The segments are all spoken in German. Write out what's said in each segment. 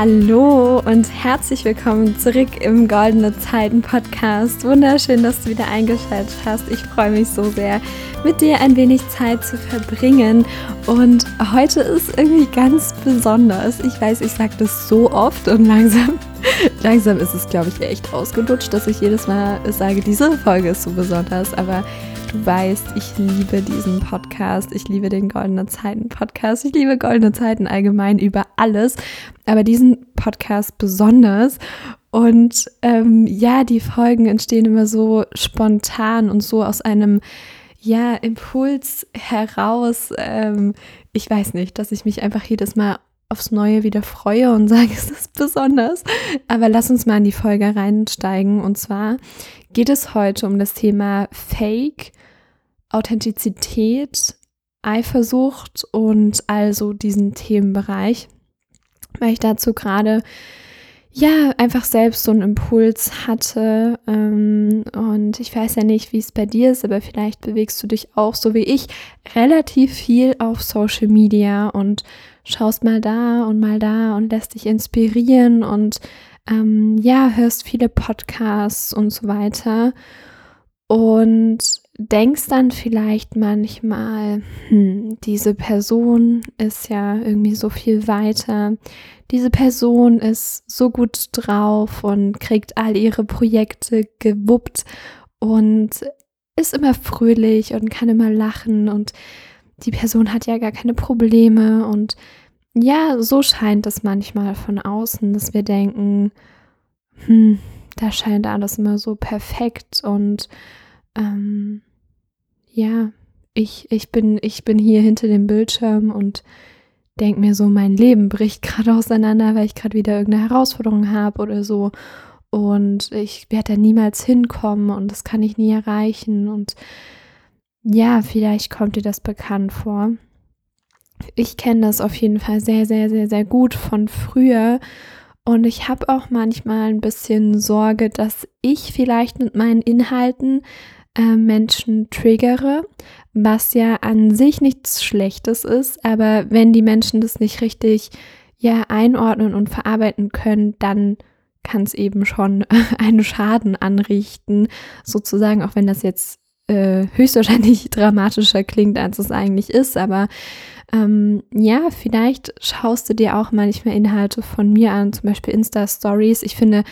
Hallo und herzlich willkommen zurück im Goldene Zeiten Podcast. Wunderschön, dass du wieder eingeschaltet hast. Ich freue mich so sehr, mit dir ein wenig Zeit zu verbringen. Und heute ist irgendwie ganz besonders. Ich weiß, ich sage das so oft und langsam, langsam ist es, glaube ich, echt ausgelutscht, dass ich jedes Mal sage, diese Folge ist so besonders. Aber Du weißt, ich liebe diesen Podcast. Ich liebe den Goldene Zeiten Podcast. Ich liebe Goldene Zeiten allgemein über alles. Aber diesen Podcast besonders. Und ähm, ja, die Folgen entstehen immer so spontan und so aus einem ja, Impuls heraus. Ähm, ich weiß nicht, dass ich mich einfach jedes Mal aufs Neue wieder freue und sage, es ist besonders. Aber lass uns mal in die Folge reinsteigen. Und zwar geht es heute um das Thema Fake, Authentizität, Eifersucht und also diesen Themenbereich, weil ich dazu gerade ja einfach selbst so einen Impuls hatte ähm, und ich weiß ja nicht, wie es bei dir ist, aber vielleicht bewegst du dich auch so wie ich relativ viel auf Social Media und schaust mal da und mal da und lässt dich inspirieren und ähm, ja, hörst viele Podcasts und so weiter. Und denkst dann vielleicht manchmal, hm, diese Person ist ja irgendwie so viel weiter. Diese Person ist so gut drauf und kriegt all ihre Projekte gewuppt und ist immer fröhlich und kann immer lachen und die Person hat ja gar keine Probleme und ja, so scheint es manchmal von außen, dass wir denken, hm, da scheint alles immer so perfekt und ähm, ja, ich, ich, bin, ich bin hier hinter dem Bildschirm und denke mir so, mein Leben bricht gerade auseinander, weil ich gerade wieder irgendeine Herausforderung habe oder so. Und ich werde da niemals hinkommen und das kann ich nie erreichen. Und ja, vielleicht kommt dir das bekannt vor. Ich kenne das auf jeden Fall sehr, sehr, sehr, sehr gut von früher. Und ich habe auch manchmal ein bisschen Sorge, dass ich vielleicht mit meinen Inhalten äh, Menschen triggere, was ja an sich nichts Schlechtes ist, aber wenn die Menschen das nicht richtig ja einordnen und verarbeiten können, dann kann es eben schon einen Schaden anrichten, sozusagen, auch wenn das jetzt äh, höchstwahrscheinlich dramatischer klingt, als es eigentlich ist, aber ähm, ja, vielleicht schaust du dir auch manchmal Inhalte von mir an, zum Beispiel Insta-Stories. Ich finde,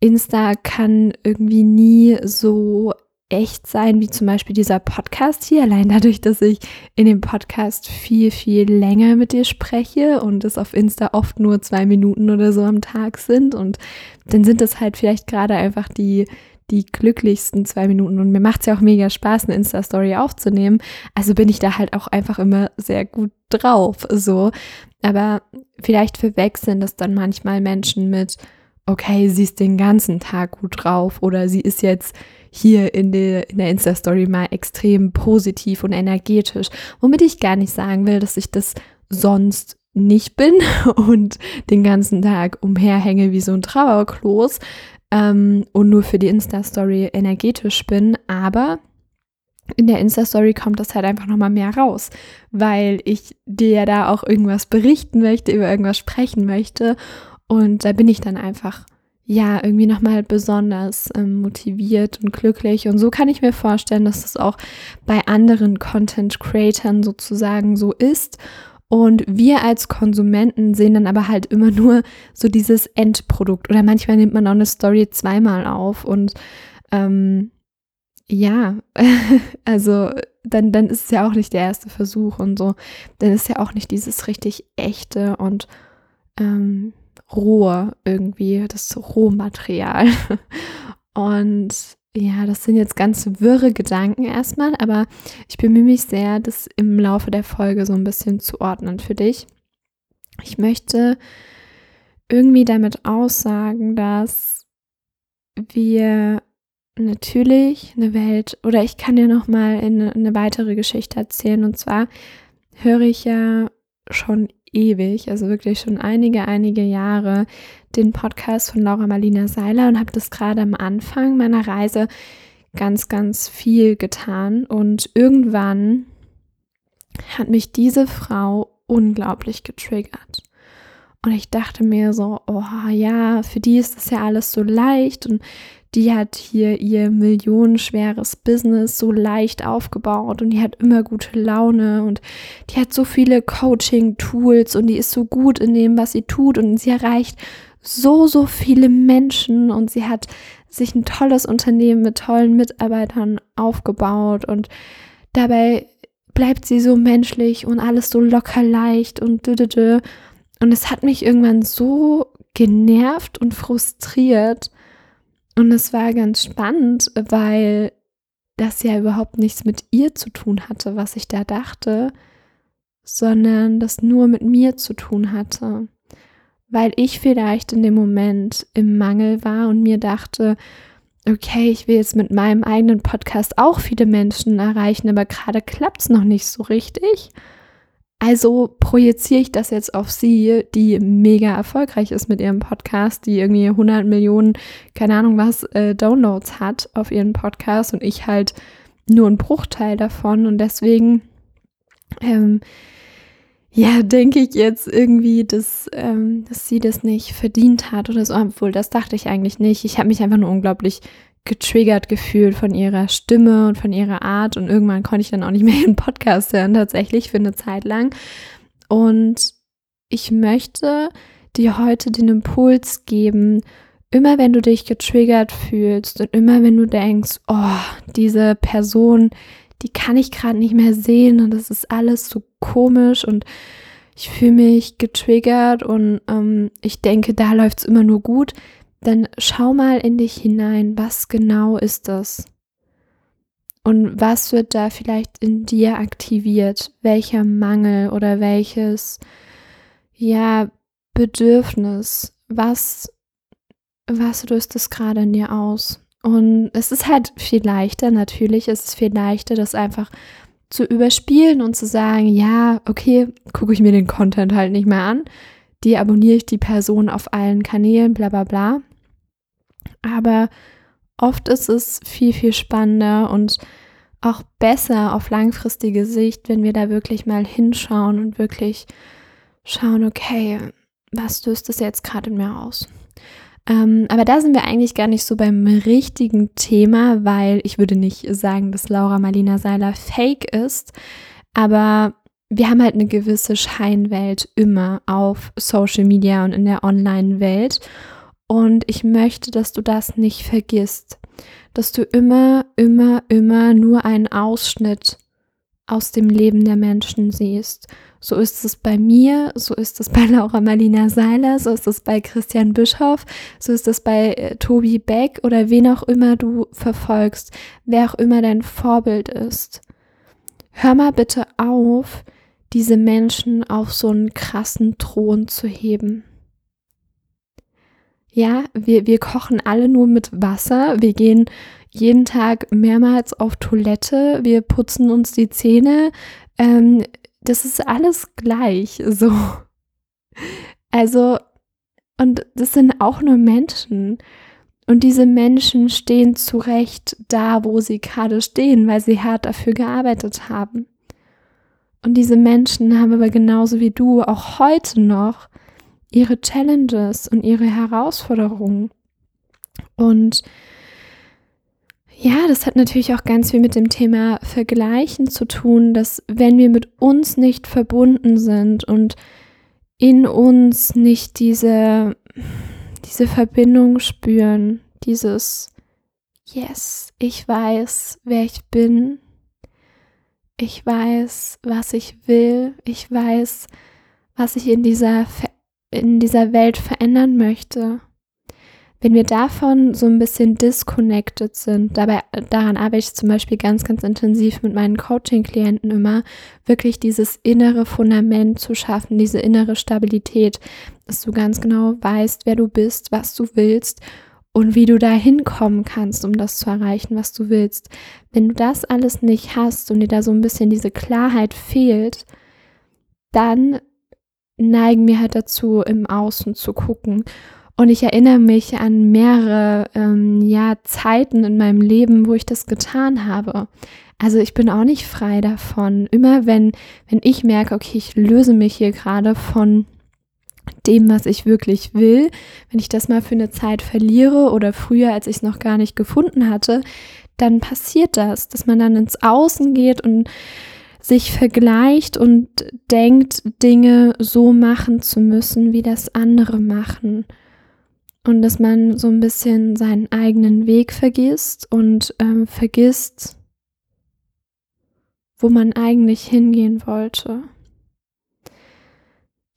Insta kann irgendwie nie so echt sein, wie zum Beispiel dieser Podcast hier. Allein dadurch, dass ich in dem Podcast viel, viel länger mit dir spreche und es auf Insta oft nur zwei Minuten oder so am Tag sind. Und dann sind es halt vielleicht gerade einfach die, die glücklichsten zwei Minuten. Und mir macht es ja auch mega Spaß, eine Insta-Story aufzunehmen. Also bin ich da halt auch einfach immer sehr gut drauf. So. Aber vielleicht verwechseln das dann manchmal Menschen mit, okay, sie ist den ganzen Tag gut drauf oder sie ist jetzt hier in der, in der Insta-Story mal extrem positiv und energetisch, womit ich gar nicht sagen will, dass ich das sonst nicht bin und den ganzen Tag umherhänge wie so ein Trauerklos ähm, und nur für die Insta-Story energetisch bin, aber in der Insta-Story kommt das halt einfach nochmal mehr raus, weil ich dir ja da auch irgendwas berichten möchte, über irgendwas sprechen möchte und da bin ich dann einfach ja, irgendwie nochmal besonders ähm, motiviert und glücklich. Und so kann ich mir vorstellen, dass das auch bei anderen Content-Creatern sozusagen so ist. Und wir als Konsumenten sehen dann aber halt immer nur so dieses Endprodukt. Oder manchmal nimmt man auch eine Story zweimal auf. Und ähm, ja, also dann, dann ist es ja auch nicht der erste Versuch und so. Dann ist ja auch nicht dieses richtig echte und ähm, roh irgendwie, das Rohmaterial. Und ja, das sind jetzt ganz wirre Gedanken erstmal, aber ich bemühe mich sehr, das im Laufe der Folge so ein bisschen zu ordnen für dich. Ich möchte irgendwie damit aussagen, dass wir natürlich eine Welt oder ich kann dir noch mal eine, eine weitere Geschichte erzählen und zwar höre ich ja schon ewig, also wirklich schon einige, einige Jahre, den Podcast von Laura Marlina Seiler und habe das gerade am Anfang meiner Reise ganz, ganz viel getan. Und irgendwann hat mich diese Frau unglaublich getriggert. Und ich dachte mir so, oh ja, für die ist das ja alles so leicht und die hat hier ihr millionenschweres Business so leicht aufgebaut und die hat immer gute Laune und die hat so viele Coaching-Tools und die ist so gut in dem, was sie tut und sie erreicht so, so viele Menschen und sie hat sich ein tolles Unternehmen mit tollen Mitarbeitern aufgebaut und dabei bleibt sie so menschlich und alles so locker leicht und dü, und es hat mich irgendwann so genervt und frustriert und es war ganz spannend, weil das ja überhaupt nichts mit ihr zu tun hatte, was ich da dachte, sondern das nur mit mir zu tun hatte. Weil ich vielleicht in dem Moment im Mangel war und mir dachte, okay, ich will jetzt mit meinem eigenen Podcast auch viele Menschen erreichen, aber gerade klappt es noch nicht so richtig. Also projiziere ich das jetzt auf sie, die mega erfolgreich ist mit ihrem Podcast, die irgendwie 100 Millionen, keine Ahnung was, äh, Downloads hat auf ihren Podcast und ich halt nur einen Bruchteil davon. Und deswegen, ähm, ja, denke ich jetzt irgendwie, dass, ähm, dass sie das nicht verdient hat oder so. Obwohl, das dachte ich eigentlich nicht. Ich habe mich einfach nur unglaublich getriggert gefühlt von ihrer Stimme und von ihrer Art und irgendwann konnte ich dann auch nicht mehr ihren Podcast hören, tatsächlich für eine Zeit lang. Und ich möchte dir heute den Impuls geben, immer wenn du dich getriggert fühlst und immer wenn du denkst, oh, diese Person, die kann ich gerade nicht mehr sehen und das ist alles so komisch und ich fühle mich getriggert und ähm, ich denke, da läuft es immer nur gut dann schau mal in dich hinein, was genau ist das? Und was wird da vielleicht in dir aktiviert? Welcher Mangel oder welches, ja, Bedürfnis? Was, was löst es gerade in dir aus? Und es ist halt viel leichter, natürlich ist es viel leichter, das einfach zu überspielen und zu sagen, ja, okay, gucke ich mir den Content halt nicht mehr an, die abonniere ich die Person auf allen Kanälen, bla bla bla. Aber oft ist es viel, viel spannender und auch besser auf langfristige Sicht, wenn wir da wirklich mal hinschauen und wirklich schauen, okay, was löst das jetzt gerade in mir aus? Ähm, aber da sind wir eigentlich gar nicht so beim richtigen Thema, weil ich würde nicht sagen, dass Laura Marlina Seiler fake ist, aber wir haben halt eine gewisse Scheinwelt immer auf Social Media und in der Online-Welt. Und ich möchte, dass du das nicht vergisst, dass du immer, immer, immer nur einen Ausschnitt aus dem Leben der Menschen siehst. So ist es bei mir, so ist es bei Laura Marlina Seiler, so ist es bei Christian Bischoff, so ist es bei äh, Tobi Beck oder wen auch immer du verfolgst, wer auch immer dein Vorbild ist. Hör mal bitte auf, diese Menschen auf so einen krassen Thron zu heben. Ja, wir, wir kochen alle nur mit Wasser. Wir gehen jeden Tag mehrmals auf Toilette. Wir putzen uns die Zähne. Ähm, das ist alles gleich. So. Also, und das sind auch nur Menschen. Und diese Menschen stehen zu Recht da, wo sie gerade stehen, weil sie hart dafür gearbeitet haben. Und diese Menschen haben aber genauso wie du auch heute noch ihre Challenges und ihre Herausforderungen. Und ja, das hat natürlich auch ganz viel mit dem Thema Vergleichen zu tun, dass wenn wir mit uns nicht verbunden sind und in uns nicht diese, diese Verbindung spüren, dieses Yes, ich weiß, wer ich bin, ich weiß, was ich will, ich weiß, was ich in dieser Veränderung in dieser Welt verändern möchte. Wenn wir davon so ein bisschen disconnected sind, dabei, daran arbeite ich zum Beispiel ganz, ganz intensiv mit meinen Coaching-Klienten immer, wirklich dieses innere Fundament zu schaffen, diese innere Stabilität, dass du ganz genau weißt, wer du bist, was du willst und wie du da hinkommen kannst, um das zu erreichen, was du willst. Wenn du das alles nicht hast und dir da so ein bisschen diese Klarheit fehlt, dann neigen wir halt dazu, im Außen zu gucken. Und ich erinnere mich an mehrere ähm, ja, Zeiten in meinem Leben, wo ich das getan habe. Also ich bin auch nicht frei davon. Immer wenn, wenn ich merke, okay, ich löse mich hier gerade von dem, was ich wirklich will, wenn ich das mal für eine Zeit verliere oder früher, als ich es noch gar nicht gefunden hatte, dann passiert das, dass man dann ins Außen geht und sich vergleicht und denkt, Dinge so machen zu müssen, wie das andere machen. Und dass man so ein bisschen seinen eigenen Weg vergisst und ähm, vergisst, wo man eigentlich hingehen wollte.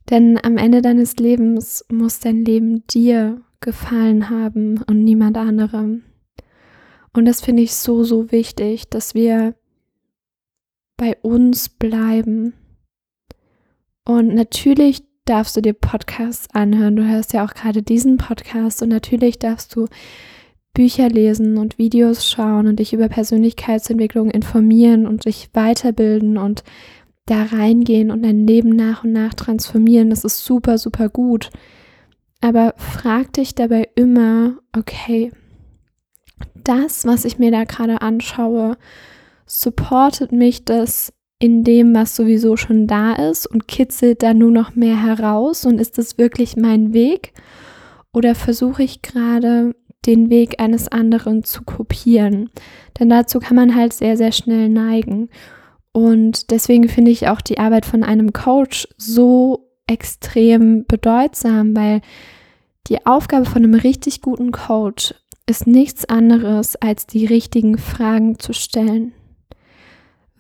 Denn am Ende deines Lebens muss dein Leben dir gefallen haben und niemand anderem. Und das finde ich so, so wichtig, dass wir bei uns bleiben. Und natürlich darfst du dir Podcasts anhören. Du hörst ja auch gerade diesen Podcast und natürlich darfst du Bücher lesen und Videos schauen und dich über Persönlichkeitsentwicklung informieren und dich weiterbilden und da reingehen und dein Leben nach und nach transformieren. Das ist super, super gut. Aber frag dich dabei immer, okay, das, was ich mir da gerade anschaue, supportet mich das in dem, was sowieso schon da ist und kitzelt da nur noch mehr heraus und ist das wirklich mein Weg? Oder versuche ich gerade den Weg eines anderen zu kopieren? Denn dazu kann man halt sehr, sehr schnell neigen. Und deswegen finde ich auch die Arbeit von einem Coach so extrem bedeutsam, weil die Aufgabe von einem richtig guten Coach ist nichts anderes, als die richtigen Fragen zu stellen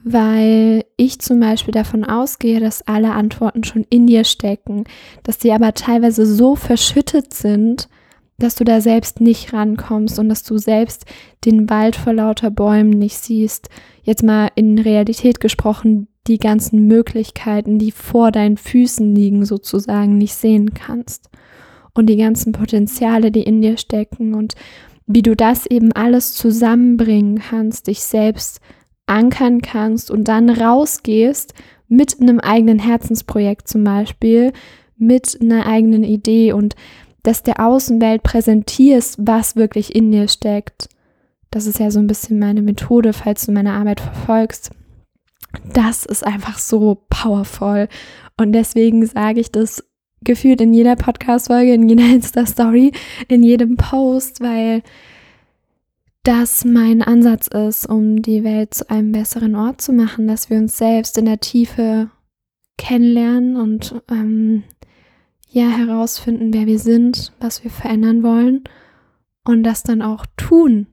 weil ich zum Beispiel davon ausgehe, dass alle Antworten schon in dir stecken, dass die aber teilweise so verschüttet sind, dass du da selbst nicht rankommst und dass du selbst den Wald vor lauter Bäumen nicht siehst. Jetzt mal in Realität gesprochen, die ganzen Möglichkeiten, die vor deinen Füßen liegen, sozusagen nicht sehen kannst. Und die ganzen Potenziale, die in dir stecken und wie du das eben alles zusammenbringen kannst, dich selbst ankern kannst und dann rausgehst mit einem eigenen Herzensprojekt zum Beispiel, mit einer eigenen Idee und das der Außenwelt präsentierst, was wirklich in dir steckt. Das ist ja so ein bisschen meine Methode, falls du meine Arbeit verfolgst. Das ist einfach so powerful. Und deswegen sage ich das gefühlt in jeder Podcast-Folge, in jeder Insta-Story, in jedem Post, weil das mein Ansatz ist, um die Welt zu einem besseren Ort zu machen, dass wir uns selbst in der Tiefe kennenlernen und ähm, ja herausfinden, wer wir sind, was wir verändern wollen und das dann auch tun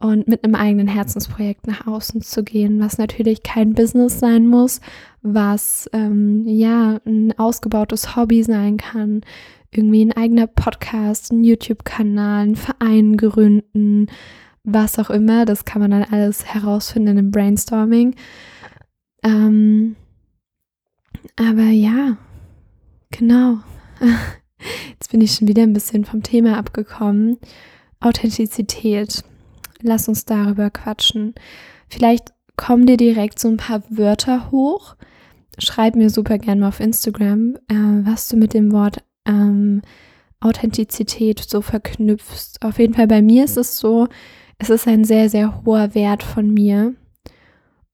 und mit einem eigenen Herzensprojekt nach außen zu gehen, was natürlich kein Business sein muss, was ähm, ja ein ausgebautes Hobby sein kann, irgendwie ein eigener Podcast, ein YouTube-Kanal, ein Verein gründen, was auch immer. Das kann man dann alles herausfinden im Brainstorming. Ähm, aber ja, genau. Jetzt bin ich schon wieder ein bisschen vom Thema abgekommen. Authentizität. Lass uns darüber quatschen. Vielleicht kommen dir direkt so ein paar Wörter hoch. Schreib mir super gerne mal auf Instagram, äh, was du mit dem Wort ähm, Authentizität so verknüpfst. Auf jeden Fall bei mir ist es so, es ist ein sehr, sehr hoher Wert von mir.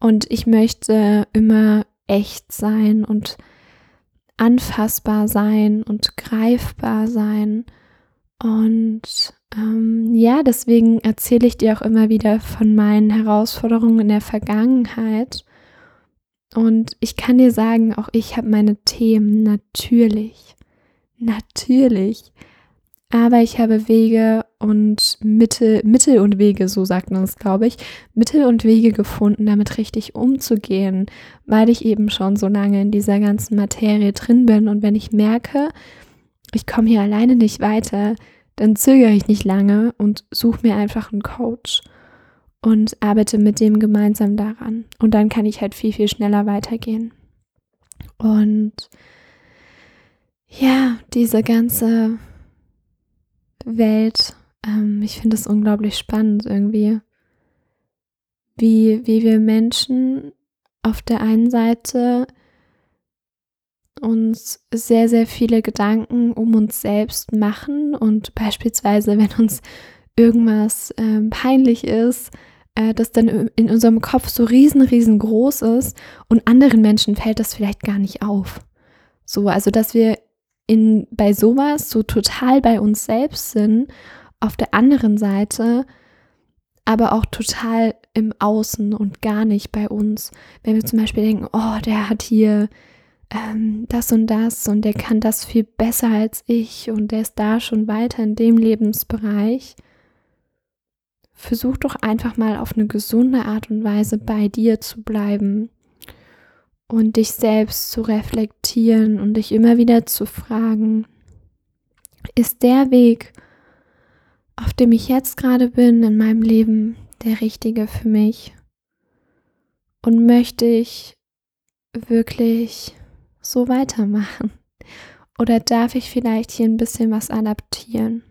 Und ich möchte immer echt sein und anfassbar sein und greifbar sein. Und ähm, ja, deswegen erzähle ich dir auch immer wieder von meinen Herausforderungen in der Vergangenheit. Und ich kann dir sagen, auch ich habe meine Themen natürlich. Natürlich. Aber ich habe Wege und Mittel, Mittel und Wege, so sagt man es, glaube ich, Mittel und Wege gefunden, damit richtig umzugehen, weil ich eben schon so lange in dieser ganzen Materie drin bin. Und wenn ich merke, ich komme hier alleine nicht weiter, dann zögere ich nicht lange und suche mir einfach einen Coach und arbeite mit dem gemeinsam daran. Und dann kann ich halt viel, viel schneller weitergehen. Und ja, diese ganze Welt. Ähm, ich finde es unglaublich spannend irgendwie, wie, wie wir Menschen auf der einen Seite uns sehr, sehr viele Gedanken um uns selbst machen und beispielsweise, wenn uns irgendwas äh, peinlich ist, äh, das dann in unserem Kopf so riesen, riesengroß ist und anderen Menschen fällt das vielleicht gar nicht auf. So, also dass wir in, bei sowas so total bei uns selbst sind, auf der anderen Seite aber auch total im Außen und gar nicht bei uns. Wenn wir zum Beispiel denken, oh, der hat hier ähm, das und das und der kann das viel besser als ich und der ist da schon weiter in dem Lebensbereich. Versuch doch einfach mal auf eine gesunde Art und Weise bei dir zu bleiben und dich selbst zu reflektieren und dich immer wieder zu fragen, ist der Weg, auf dem ich jetzt gerade bin in meinem Leben, der richtige für mich? Und möchte ich wirklich so weitermachen? Oder darf ich vielleicht hier ein bisschen was adaptieren?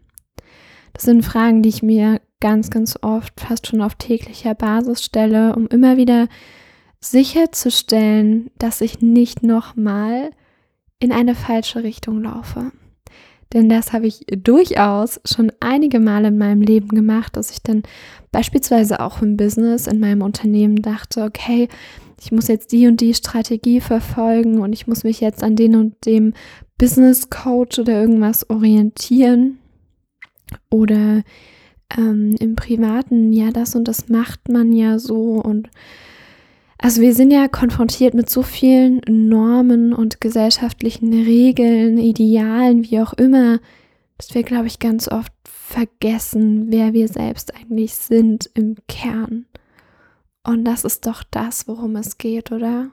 Das sind Fragen, die ich mir ganz, ganz oft, fast schon auf täglicher Basis stelle, um immer wieder sicherzustellen, dass ich nicht nochmal in eine falsche Richtung laufe. Denn das habe ich durchaus schon einige Male in meinem Leben gemacht, dass ich dann beispielsweise auch im Business, in meinem Unternehmen dachte, okay, ich muss jetzt die und die Strategie verfolgen und ich muss mich jetzt an den und dem Business Coach oder irgendwas orientieren. Oder ähm, im Privaten, ja, das und das macht man ja so und also wir sind ja konfrontiert mit so vielen Normen und gesellschaftlichen Regeln, Idealen, wie auch immer, dass wir, glaube ich, ganz oft vergessen, wer wir selbst eigentlich sind im Kern. Und das ist doch das, worum es geht, oder?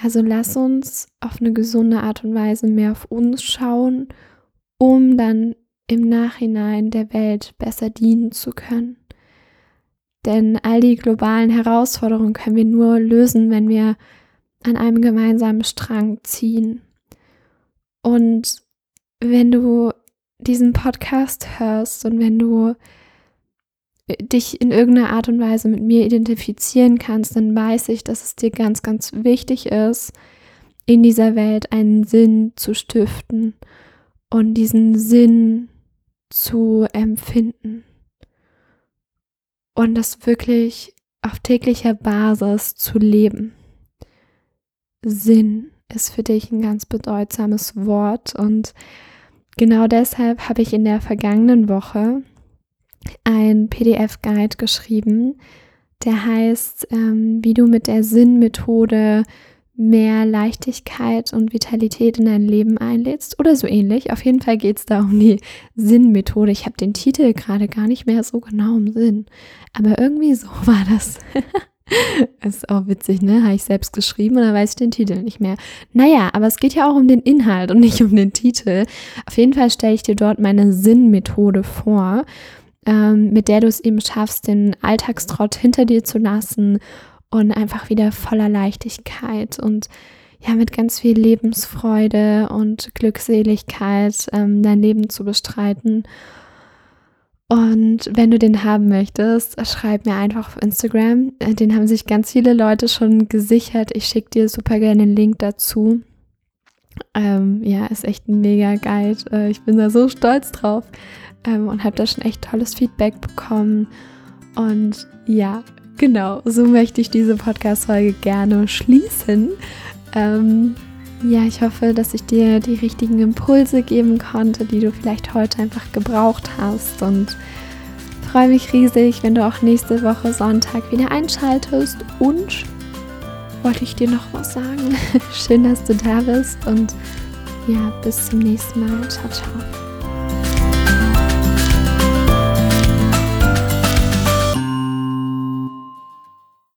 Also lass uns auf eine gesunde Art und Weise mehr auf uns schauen, um dann im Nachhinein der Welt besser dienen zu können. Denn all die globalen Herausforderungen können wir nur lösen, wenn wir an einem gemeinsamen Strang ziehen. Und wenn du diesen Podcast hörst und wenn du dich in irgendeiner Art und Weise mit mir identifizieren kannst, dann weiß ich, dass es dir ganz, ganz wichtig ist, in dieser Welt einen Sinn zu stiften und diesen Sinn zu empfinden und das wirklich auf täglicher Basis zu leben. Sinn ist für dich ein ganz bedeutsames Wort und genau deshalb habe ich in der vergangenen Woche ein PDF-Guide geschrieben, der heißt, ähm, wie du mit der Sinnmethode mehr Leichtigkeit und Vitalität in dein Leben einlädst oder so ähnlich. Auf jeden Fall geht es da um die Sinnmethode. Ich habe den Titel gerade gar nicht mehr so genau im Sinn, aber irgendwie so war das. ist auch witzig, ne? Habe ich selbst geschrieben oder weiß ich den Titel nicht mehr? Naja, aber es geht ja auch um den Inhalt und nicht um den Titel. Auf jeden Fall stelle ich dir dort meine Sinnmethode vor, ähm, mit der du es eben schaffst, den Alltagstrott hinter dir zu lassen und einfach wieder voller Leichtigkeit und ja, mit ganz viel Lebensfreude und Glückseligkeit ähm, dein Leben zu bestreiten. Und wenn du den haben möchtest, schreib mir einfach auf Instagram. Äh, den haben sich ganz viele Leute schon gesichert. Ich schicke dir super gerne den Link dazu. Ähm, ja, ist echt ein mega Guide. Äh, ich bin da so stolz drauf ähm, und habe da schon echt tolles Feedback bekommen. Und ja, genau, so möchte ich diese Podcast-Folge gerne schließen. Ähm, ja, ich hoffe, dass ich dir die richtigen Impulse geben konnte, die du vielleicht heute einfach gebraucht hast und freue mich riesig, wenn du auch nächste Woche Sonntag wieder einschaltest und wollte ich dir noch was sagen. Schön, dass du da bist und ja, bis zum nächsten Mal. Ciao, ciao.